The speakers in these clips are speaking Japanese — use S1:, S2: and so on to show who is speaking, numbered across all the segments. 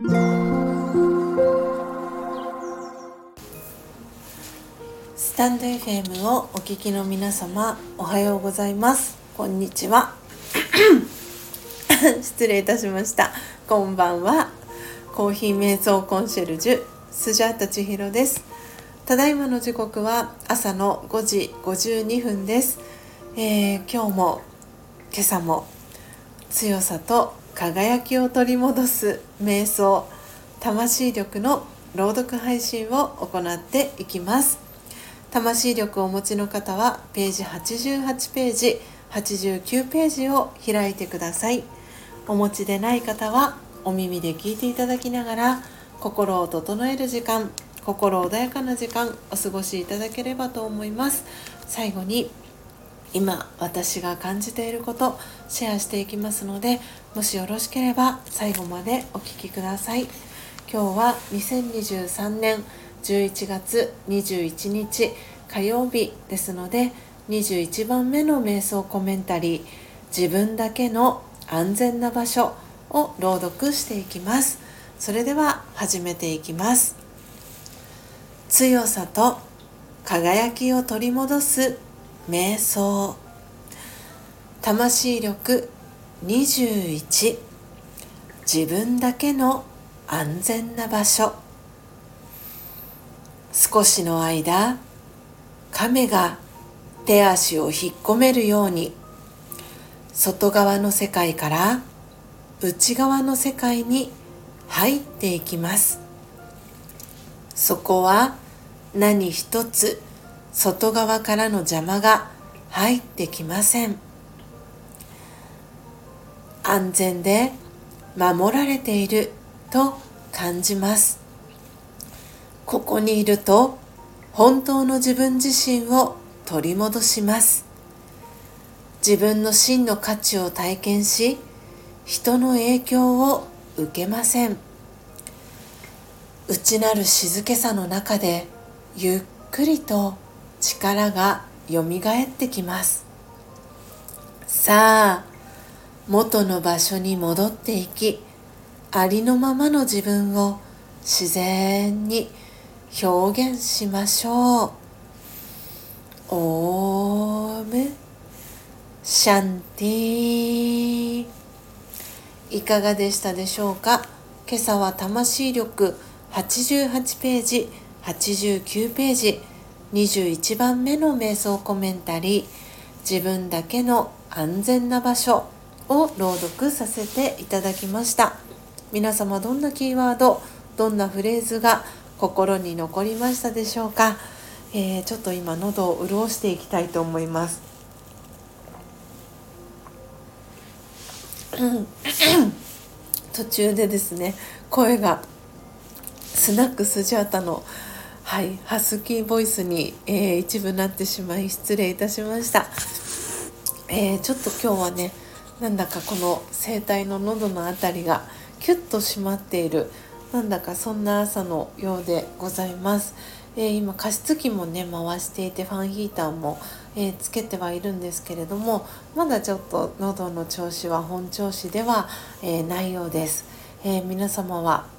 S1: スタンド FM をお聞きの皆様おはようございます。こんにちは。失礼いたしました。こんばんは。コーヒー瞑想コンシェルジュスジャータ千尋です。ただいまの時刻は朝の5時52分です、えー、今日も今朝も強さと輝きを取り戻す瞑想魂力の朗読配信を行っていきます。魂力をお持ちの方はページ88ページ89ページを開いてください。お持ちでない方はお耳で聞いていただきながら心を整える時間心穏やかな時間お過ごしいただければと思います。最後に今私が感じていることシェアしていきますのでもしよろしければ最後までお聴きください。今日は2023年11月21日火曜日ですので21番目の瞑想コメンタリー自分だけの安全な場所を朗読していきます。それでは始めていきます。強さと輝きを取り戻す瞑想。魂力21自分だけの安全な場所。少しの間亀が手足を引っ込めるように外側の世界から内側の世界に入っていきます。そこは何一つ外側からの邪魔が入ってきません。安全で守られていると感じます。ここにいると本当の自分自身を取り戻します。自分の真の価値を体験し人の影響を受けません。内なる静けさの中でゆっくりと力がよみがえってきます。さあ元の場所に戻っていきありのままの自分を自然に表現しましょう。オーム。シャンティいかがでしたでしょうか？今朝は魂力88ページ89ページ。21番目の瞑想コメンタリー自分だけの安全な場所を朗読させていただきました。皆様どんなキーワードどんなフレーズが心に残りましたでしょうか、えー、ちょっと今喉を潤していきたいと思います。途中でですね声がスナックスジャータのはい、ハスキーボイスに、えー、一部なってしまい失礼いたしました、えー、ちょっと今日はねなんだかこの声帯の喉の辺りがキュッと締まっているなんだかそんな朝のようでございます、えー、今加湿器もね回していてファンヒーターも、えつけてはいるんですけれどもまだちょっと喉の調子は本調子では、えないようです、え皆様は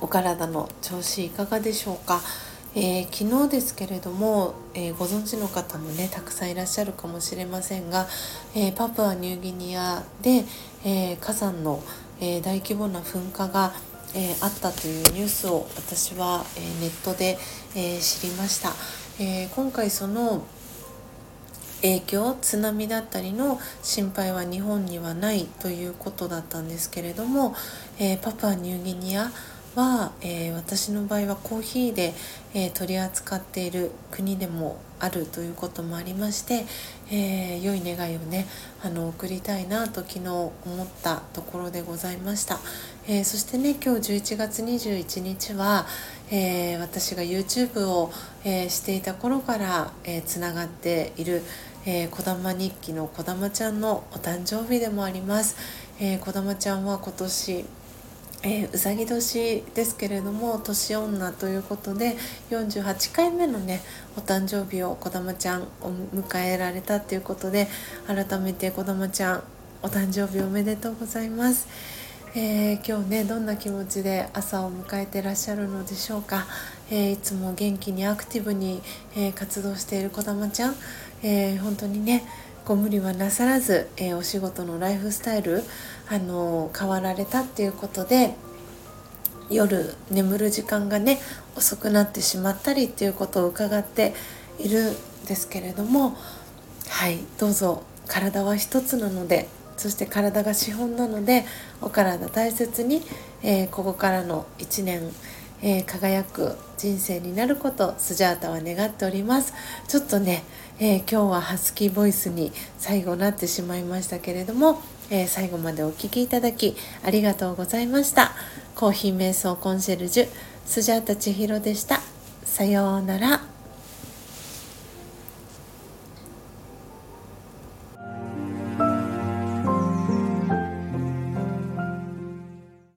S1: お体の調子いかがでしょうか、えー、昨日ですけれども、えー、ご存知の方もねたくさんいらっしゃるかもしれませんが、えー、パプアニューギニアで、え火山の、え大規模な噴火が、えあったというニュースを私は、えネットで、え知りました、え今回その影響津波だったりの心配は日本にはないということだったんですけれども、えパプアニューギニアは、えー、私の場合はコーヒーで、えー、取り扱っている国でもあるということもありまして、えー、良い願いをねあの送りたいなと昨日思ったところでございました、えそしてね今日11月21日は、え私が YouTube を、えしていた頃からつな、えー、がっているえー、こだま日記のこだまちゃんのお誕生日でもあります。えー、こだまちゃんは今年えー、うさぎ年ですけれども年女ということで48回目のねお誕生日をこだまちゃんを迎えられたっていうことで改めてこだまちゃんお誕生日おめでとうございます。えー、今日ねどんな気持ちで朝を迎えてらっしゃるのでしょうか、えー、いつも元気にアクティブに、え、活動しているこだまちゃん、え本当にねご無理はなさらず、えお仕事のライフスタイル、あの変わられたっていうことで夜眠る時間がね遅くなってしまったりっていうことを伺っているんですけれどもはいどうぞ体は一つなのでそして体が資本なのでお体大切に、えー、ここからの1年、えー、輝く人生になることスジャータは願っております。ちょっとね、えー、今日はハスキーボイスに最後なってしまいましたけれども、え最後までお聴きいただきありがとうございました。コーヒー瞑想コンシェルジュスジャータ千尋でした。さようなら。